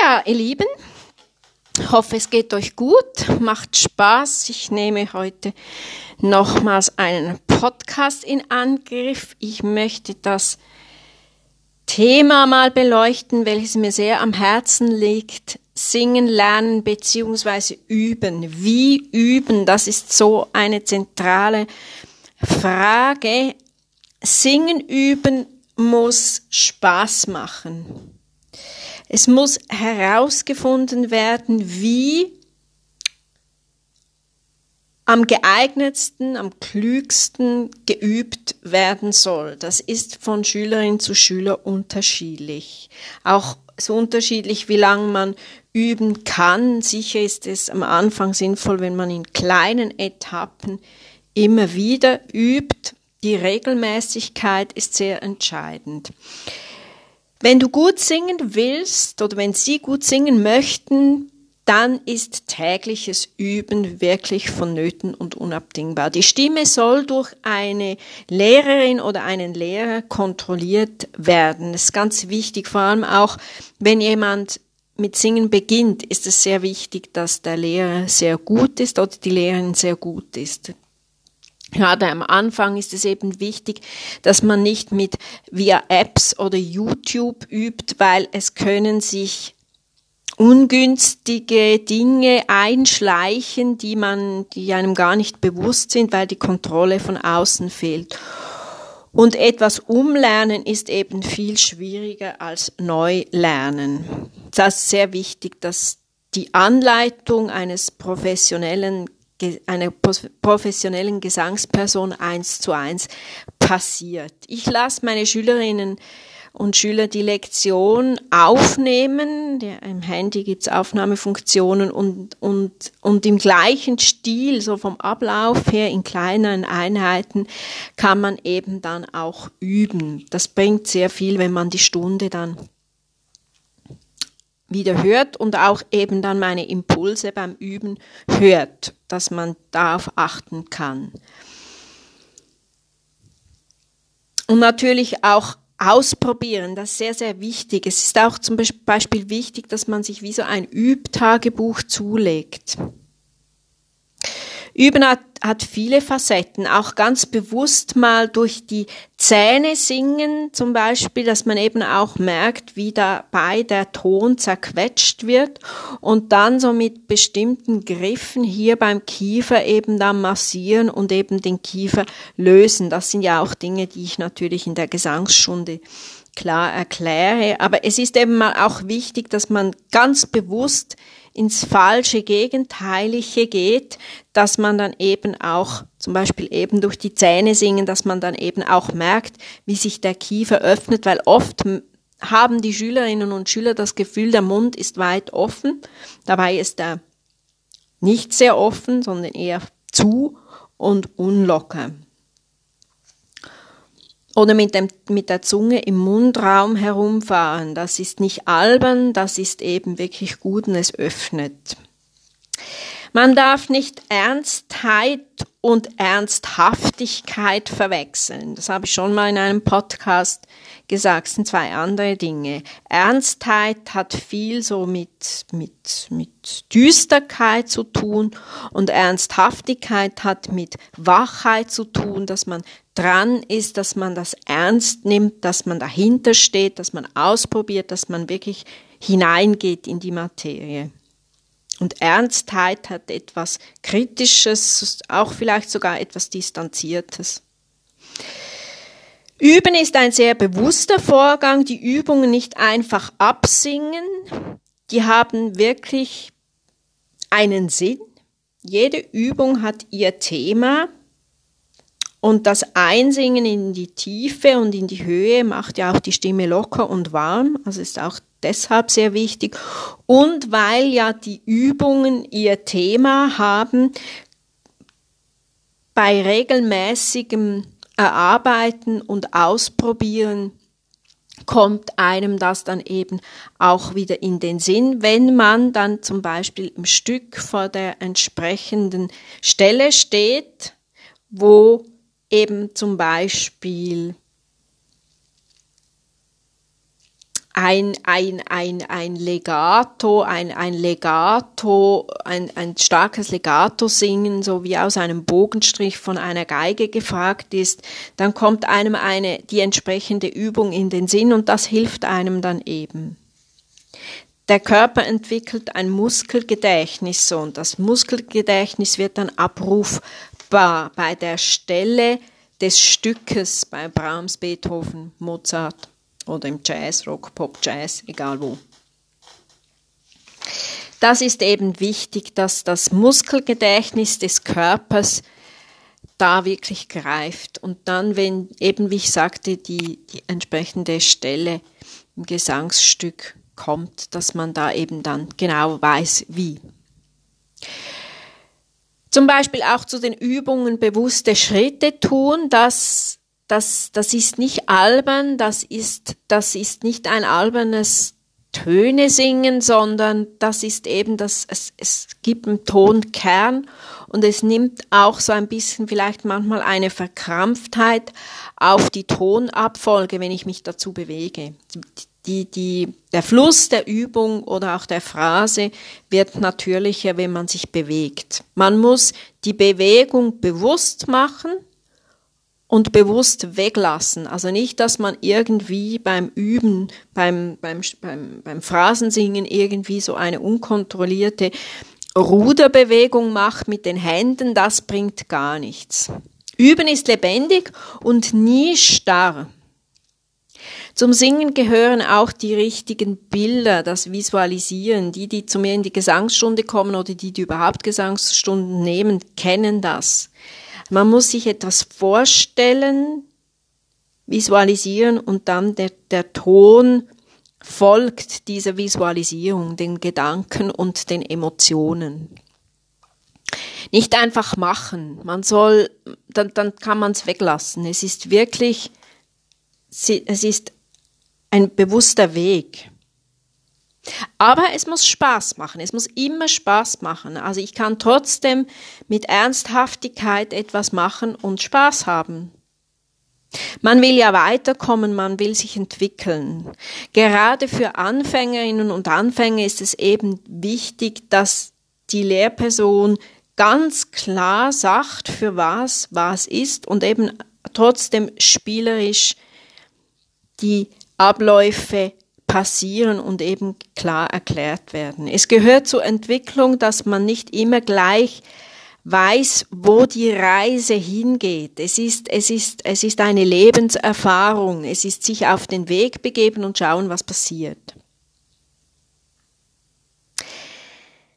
Ja, ihr Lieben, ich hoffe, es geht euch gut, macht Spaß. Ich nehme heute nochmals einen Podcast in Angriff. Ich möchte das Thema mal beleuchten, welches mir sehr am Herzen liegt. Singen, lernen beziehungsweise üben. Wie üben? Das ist so eine zentrale Frage. Singen üben muss Spaß machen. Es muss herausgefunden werden, wie am geeignetsten, am klügsten geübt werden soll. Das ist von Schülerin zu Schüler unterschiedlich. Auch so unterschiedlich, wie lange man üben kann. Sicher ist es am Anfang sinnvoll, wenn man in kleinen Etappen immer wieder übt. Die Regelmäßigkeit ist sehr entscheidend. Wenn du gut singen willst oder wenn sie gut singen möchten, dann ist tägliches Üben wirklich vonnöten und unabdingbar. Die Stimme soll durch eine Lehrerin oder einen Lehrer kontrolliert werden. Das ist ganz wichtig, vor allem auch, wenn jemand mit Singen beginnt, ist es sehr wichtig, dass der Lehrer sehr gut ist oder die Lehrerin sehr gut ist. Gerade am Anfang ist es eben wichtig, dass man nicht mit via Apps oder YouTube übt, weil es können sich ungünstige Dinge einschleichen, die man, die einem gar nicht bewusst sind, weil die Kontrolle von außen fehlt. Und etwas umlernen ist eben viel schwieriger als neu lernen. Das ist sehr wichtig, dass die Anleitung eines professionellen einer professionellen Gesangsperson eins zu eins passiert. Ich lasse meine Schülerinnen und Schüler die Lektion aufnehmen. Im Handy gibt's Aufnahmefunktionen und, und, und im gleichen Stil, so vom Ablauf her in kleineren Einheiten, kann man eben dann auch üben. Das bringt sehr viel, wenn man die Stunde dann wieder hört und auch eben dann meine Impulse beim Üben hört, dass man darauf achten kann. Und natürlich auch ausprobieren, das ist sehr, sehr wichtig. Es ist auch zum Beispiel wichtig, dass man sich wie so ein Übtagebuch zulegt. Üben hat, hat viele Facetten, auch ganz bewusst mal durch die Zähne singen zum Beispiel, dass man eben auch merkt, wie dabei der Ton zerquetscht wird und dann so mit bestimmten Griffen hier beim Kiefer eben dann massieren und eben den Kiefer lösen. Das sind ja auch Dinge, die ich natürlich in der Gesangsstunde klar erkläre. Aber es ist eben mal auch wichtig, dass man ganz bewusst ins falsche Gegenteilige geht, dass man dann eben auch zum Beispiel eben durch die Zähne singen, dass man dann eben auch merkt, wie sich der Kiefer öffnet, weil oft haben die Schülerinnen und Schüler das Gefühl, der Mund ist weit offen. Dabei ist er nicht sehr offen, sondern eher zu und unlocker oder mit, dem, mit der Zunge im Mundraum herumfahren. Das ist nicht albern, das ist eben wirklich gut und es öffnet. Man darf nicht Ernstheit und Ernsthaftigkeit verwechseln. Das habe ich schon mal in einem Podcast gesagt, sind zwei andere Dinge. Ernstheit hat viel so mit, mit, mit Düsterkeit zu tun und Ernsthaftigkeit hat mit Wachheit zu tun, dass man dran ist, dass man das ernst nimmt, dass man dahinter steht, dass man ausprobiert, dass man wirklich hineingeht in die Materie. Und Ernstheit hat etwas Kritisches, auch vielleicht sogar etwas Distanziertes. Üben ist ein sehr bewusster Vorgang, die Übungen nicht einfach absingen, die haben wirklich einen Sinn. Jede Übung hat ihr Thema und das Einsingen in die Tiefe und in die Höhe macht ja auch die Stimme locker und warm, also ist auch deshalb sehr wichtig. Und weil ja die Übungen ihr Thema haben, bei regelmäßigem Erarbeiten und Ausprobieren kommt einem das dann eben auch wieder in den Sinn, wenn man dann zum Beispiel im Stück vor der entsprechenden Stelle steht, wo eben zum Beispiel ein, ein, ein, ein Legato, ein, ein Legato, ein, ein starkes Legato singen, so wie aus einem Bogenstrich von einer Geige gefragt ist, dann kommt einem eine, die entsprechende Übung in den Sinn und das hilft einem dann eben. Der Körper entwickelt ein Muskelgedächtnis so und das Muskelgedächtnis wird dann abrufbar bei der Stelle des Stückes bei Brahms, Beethoven, Mozart oder im Jazz, Rock, Pop, Jazz, egal wo. Das ist eben wichtig, dass das Muskelgedächtnis des Körpers da wirklich greift und dann, wenn eben, wie ich sagte, die, die entsprechende Stelle im Gesangsstück kommt, dass man da eben dann genau weiß, wie. Zum Beispiel auch zu den Übungen bewusste Schritte tun, das, das, das ist nicht albern, das ist, das ist nicht ein albernes Töne singen, sondern das ist eben das, es, es gibt einen Tonkern und es nimmt auch so ein bisschen vielleicht manchmal eine Verkrampftheit auf die Tonabfolge, wenn ich mich dazu bewege die, die, der Fluss der Übung oder auch der Phrase wird natürlicher, wenn man sich bewegt. Man muss die Bewegung bewusst machen und bewusst weglassen. Also nicht, dass man irgendwie beim Üben, beim, beim, beim, beim Phrasensingen irgendwie so eine unkontrollierte Ruderbewegung macht mit den Händen, das bringt gar nichts. Üben ist lebendig und nie starr. Zum Singen gehören auch die richtigen Bilder, das Visualisieren. Die, die zu mir in die Gesangsstunde kommen oder die, die überhaupt Gesangsstunden nehmen, kennen das. Man muss sich etwas vorstellen, visualisieren und dann der, der Ton folgt dieser Visualisierung, den Gedanken und den Emotionen. Nicht einfach machen. Man soll, dann, dann kann man es weglassen. Es ist wirklich, es ist ein bewusster Weg. Aber es muss Spaß machen, es muss immer Spaß machen. Also ich kann trotzdem mit Ernsthaftigkeit etwas machen und Spaß haben. Man will ja weiterkommen, man will sich entwickeln. Gerade für Anfängerinnen und Anfänger ist es eben wichtig, dass die Lehrperson ganz klar sagt, für was was ist und eben trotzdem spielerisch die Abläufe passieren und eben klar erklärt werden. Es gehört zur Entwicklung, dass man nicht immer gleich weiß, wo die Reise hingeht. Es ist, es ist, es ist eine Lebenserfahrung. Es ist sich auf den Weg begeben und schauen, was passiert.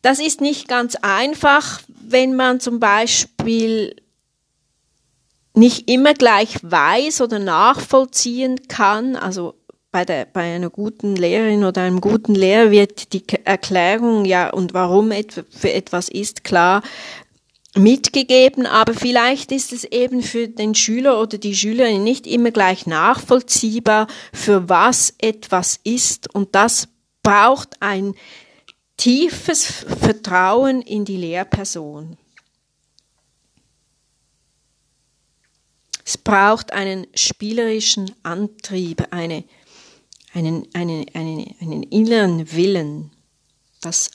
Das ist nicht ganz einfach, wenn man zum Beispiel nicht immer gleich weiß oder nachvollziehen kann, also bei, der, bei einer guten Lehrerin oder einem guten Lehrer wird die Erklärung ja und warum für etwas ist klar mitgegeben, aber vielleicht ist es eben für den Schüler oder die Schülerin nicht immer gleich nachvollziehbar, für was etwas ist und das braucht ein tiefes Vertrauen in die Lehrperson. Es braucht einen spielerischen Antrieb, eine einen, einen, einen, einen inneren Willen, das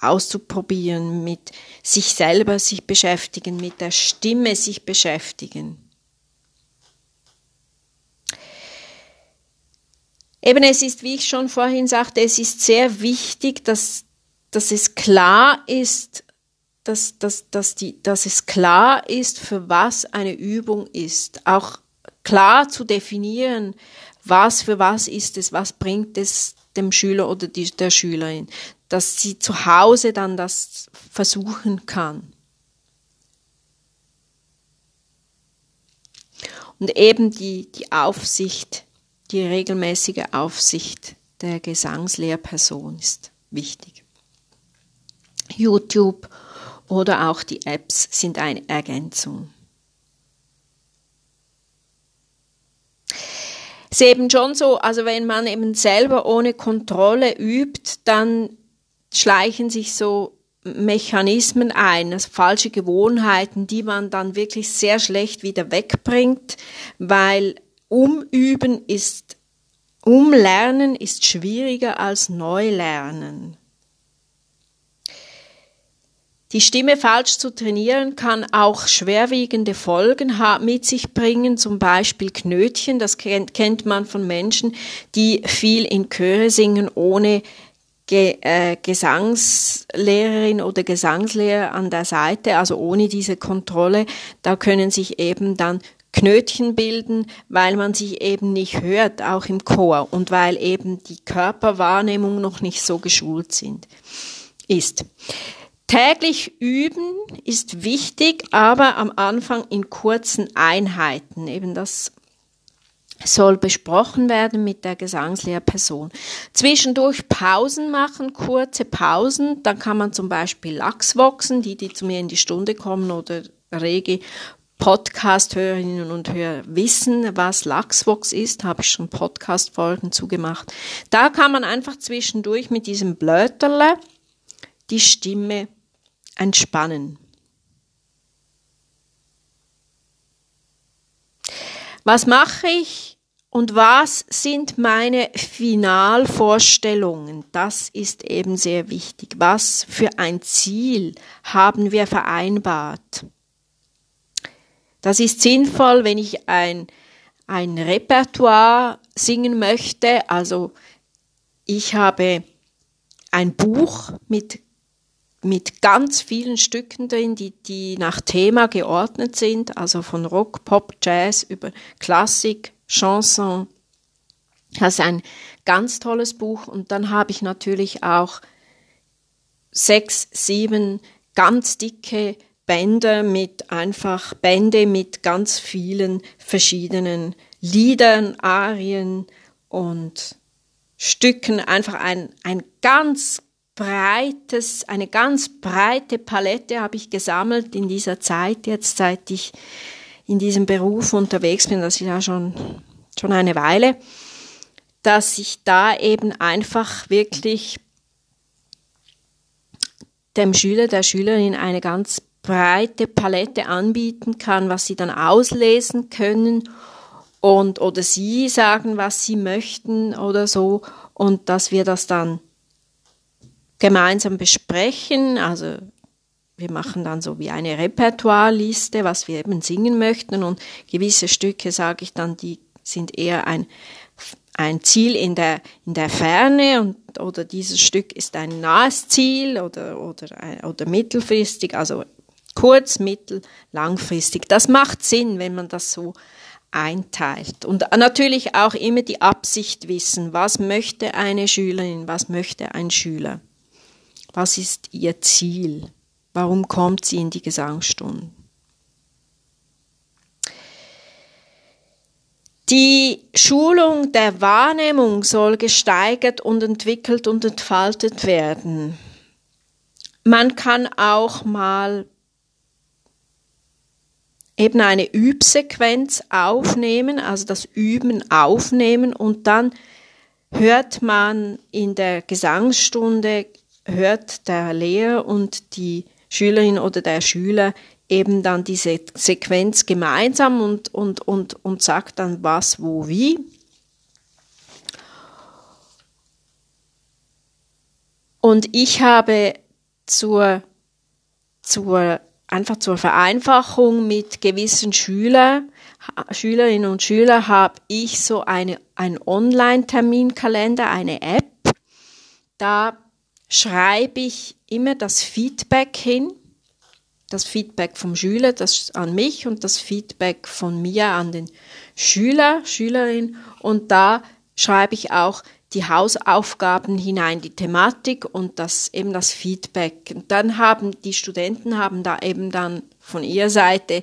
auszuprobieren, mit sich selber sich beschäftigen, mit der Stimme sich beschäftigen. Eben es ist, wie ich schon vorhin sagte, es ist sehr wichtig, dass, dass es klar ist, dass, dass, dass, die, dass es klar ist, für was eine Übung ist. Auch klar zu definieren, was für was ist es, was bringt es dem Schüler oder die, der Schülerin, dass sie zu Hause dann das versuchen kann. Und eben die, die Aufsicht, die regelmäßige Aufsicht der Gesangslehrperson ist wichtig. YouTube oder auch die Apps sind eine Ergänzung. Ist eben schon so, also wenn man eben selber ohne Kontrolle übt, dann schleichen sich so Mechanismen ein, also falsche Gewohnheiten, die man dann wirklich sehr schlecht wieder wegbringt, weil umüben ist Umlernen ist schwieriger als Neulernen. Die Stimme falsch zu trainieren kann auch schwerwiegende Folgen mit sich bringen, zum Beispiel Knötchen. Das kennt, man von Menschen, die viel in Chöre singen, ohne Ge äh, Gesangslehrerin oder Gesangslehrer an der Seite, also ohne diese Kontrolle. Da können sich eben dann Knötchen bilden, weil man sich eben nicht hört, auch im Chor, und weil eben die Körperwahrnehmung noch nicht so geschult sind, ist. Täglich üben ist wichtig, aber am Anfang in kurzen Einheiten. Eben das soll besprochen werden mit der Gesangslehrperson. Zwischendurch Pausen machen, kurze Pausen. Dann kann man zum Beispiel Lachsvoxen, die, die zu mir in die Stunde kommen oder rege Podcast-Hörerinnen und Hörer wissen, was Lachsvox ist, habe ich schon Podcast-Folgen zugemacht. Da kann man einfach zwischendurch mit diesem Blöterle die Stimme entspannen. Was mache ich und was sind meine Finalvorstellungen? Das ist eben sehr wichtig. Was für ein Ziel haben wir vereinbart? Das ist sinnvoll, wenn ich ein, ein Repertoire singen möchte. Also ich habe ein Buch mit mit ganz vielen Stücken drin, die, die nach Thema geordnet sind, also von Rock, Pop, Jazz über Klassik, Chanson. Das ist ein ganz tolles Buch. Und dann habe ich natürlich auch sechs, sieben ganz dicke Bände mit einfach Bände mit ganz vielen verschiedenen Liedern, Arien und Stücken. Einfach ein, ein ganz breites, eine ganz breite Palette habe ich gesammelt in dieser Zeit, jetzt seit ich in diesem Beruf unterwegs bin, das ist ja schon, schon eine Weile, dass ich da eben einfach wirklich dem Schüler, der Schülerin eine ganz breite Palette anbieten kann, was sie dann auslesen können und oder sie sagen, was sie möchten oder so und dass wir das dann gemeinsam besprechen. Also wir machen dann so wie eine Repertoireliste, was wir eben singen möchten und gewisse Stücke, sage ich dann, die sind eher ein, ein Ziel in der, in der Ferne und, oder dieses Stück ist ein nahes Ziel oder, oder, oder mittelfristig, also kurz, mittel, langfristig. Das macht Sinn, wenn man das so einteilt. Und natürlich auch immer die Absicht wissen, was möchte eine Schülerin, was möchte ein Schüler. Was ist ihr Ziel? Warum kommt sie in die Gesangsstunden? Die Schulung der Wahrnehmung soll gesteigert und entwickelt und entfaltet werden. Man kann auch mal eben eine Übsequenz aufnehmen, also das Üben aufnehmen und dann hört man in der Gesangsstunde hört der Lehrer und die Schülerin oder der Schüler eben dann diese Sequenz gemeinsam und, und, und, und sagt dann was, wo, wie. Und ich habe zur, zur, einfach zur Vereinfachung mit gewissen Schüler, Schülerinnen und Schülern habe ich so eine, ein Online-Terminkalender, eine App. Da schreibe ich immer das Feedback hin, das Feedback vom Schüler das an mich und das Feedback von mir an den Schüler, Schülerin und da schreibe ich auch die Hausaufgaben hinein, die Thematik und das eben das Feedback. Und dann haben die Studenten haben da eben dann von ihrer Seite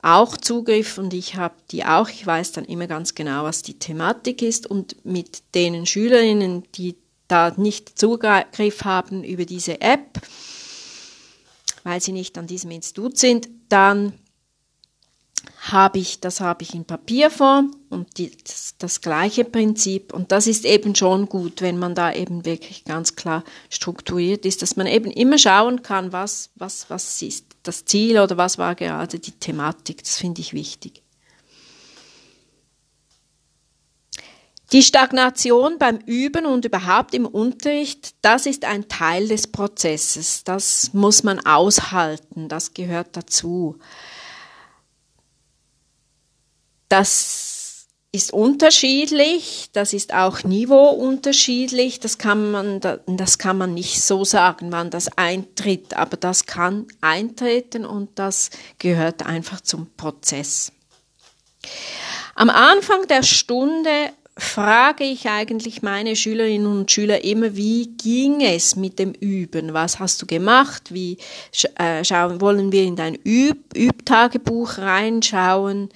auch Zugriff und ich habe die auch. Ich weiß dann immer ganz genau, was die Thematik ist und mit den Schülerinnen, die da nicht Zugriff haben über diese App, weil sie nicht an diesem Institut sind, dann habe ich, das habe ich in Papierform und die, das, das, gleiche Prinzip. Und das ist eben schon gut, wenn man da eben wirklich ganz klar strukturiert ist, dass man eben immer schauen kann, was, was, was ist das Ziel oder was war gerade die Thematik. Das finde ich wichtig. Die Stagnation beim Üben und überhaupt im Unterricht, das ist ein Teil des Prozesses. Das muss man aushalten, das gehört dazu. Das ist unterschiedlich, das ist auch niveauunterschiedlich, das kann man, das kann man nicht so sagen, wann das eintritt, aber das kann eintreten und das gehört einfach zum Prozess. Am Anfang der Stunde frage ich eigentlich meine Schülerinnen und Schüler immer, wie ging es mit dem Üben? Was hast du gemacht? Wie äh, schauen, wollen wir in dein Üb Übtagebuch reinschauen?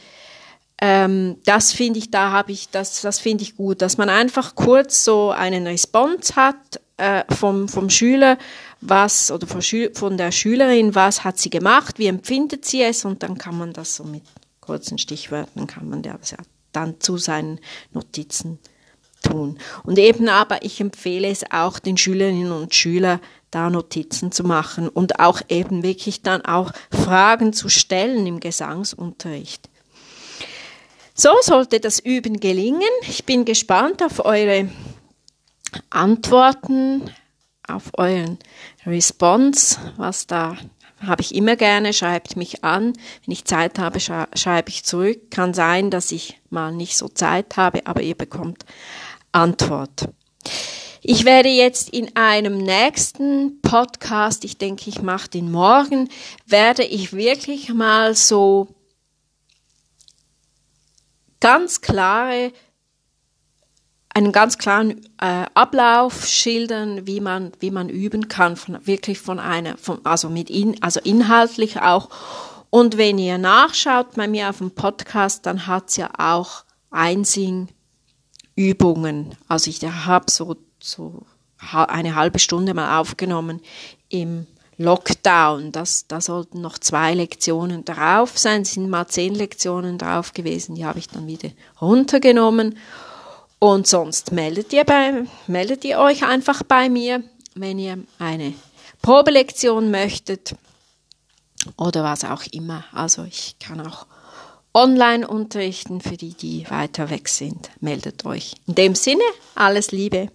Ähm, das finde ich, da habe ich, das, das finde ich gut, dass man einfach kurz so einen Response hat äh, vom, vom Schüler, was oder von, von der Schülerin, was hat sie gemacht, wie empfindet sie es und dann kann man das so mit kurzen Stichwörtern kann man das ja dann zu seinen Notizen tun. Und eben aber, ich empfehle es auch den Schülerinnen und Schülern, da Notizen zu machen und auch eben wirklich dann auch Fragen zu stellen im Gesangsunterricht. So sollte das Üben gelingen. Ich bin gespannt auf eure Antworten, auf euren Response, was da habe ich immer gerne, schreibt mich an. Wenn ich Zeit habe, schreibe ich zurück. Kann sein, dass ich mal nicht so Zeit habe, aber ihr bekommt Antwort. Ich werde jetzt in einem nächsten Podcast, ich denke, ich mache den morgen, werde ich wirklich mal so ganz klare einen ganz klaren äh, Ablauf schildern, wie man, wie man üben kann, von, wirklich von einer, von, also mit in, also inhaltlich auch. Und wenn ihr nachschaut bei mir auf dem Podcast, dann hat's ja auch Einsing-Übungen. Also ich habe so, so eine halbe Stunde mal aufgenommen im Lockdown. Das, da sollten noch zwei Lektionen drauf sein. Es sind mal zehn Lektionen drauf gewesen. Die habe ich dann wieder runtergenommen. Und sonst meldet ihr, bei, meldet ihr euch einfach bei mir, wenn ihr eine Probelektion möchtet oder was auch immer. Also ich kann auch online unterrichten für die, die weiter weg sind. Meldet euch. In dem Sinne, alles Liebe.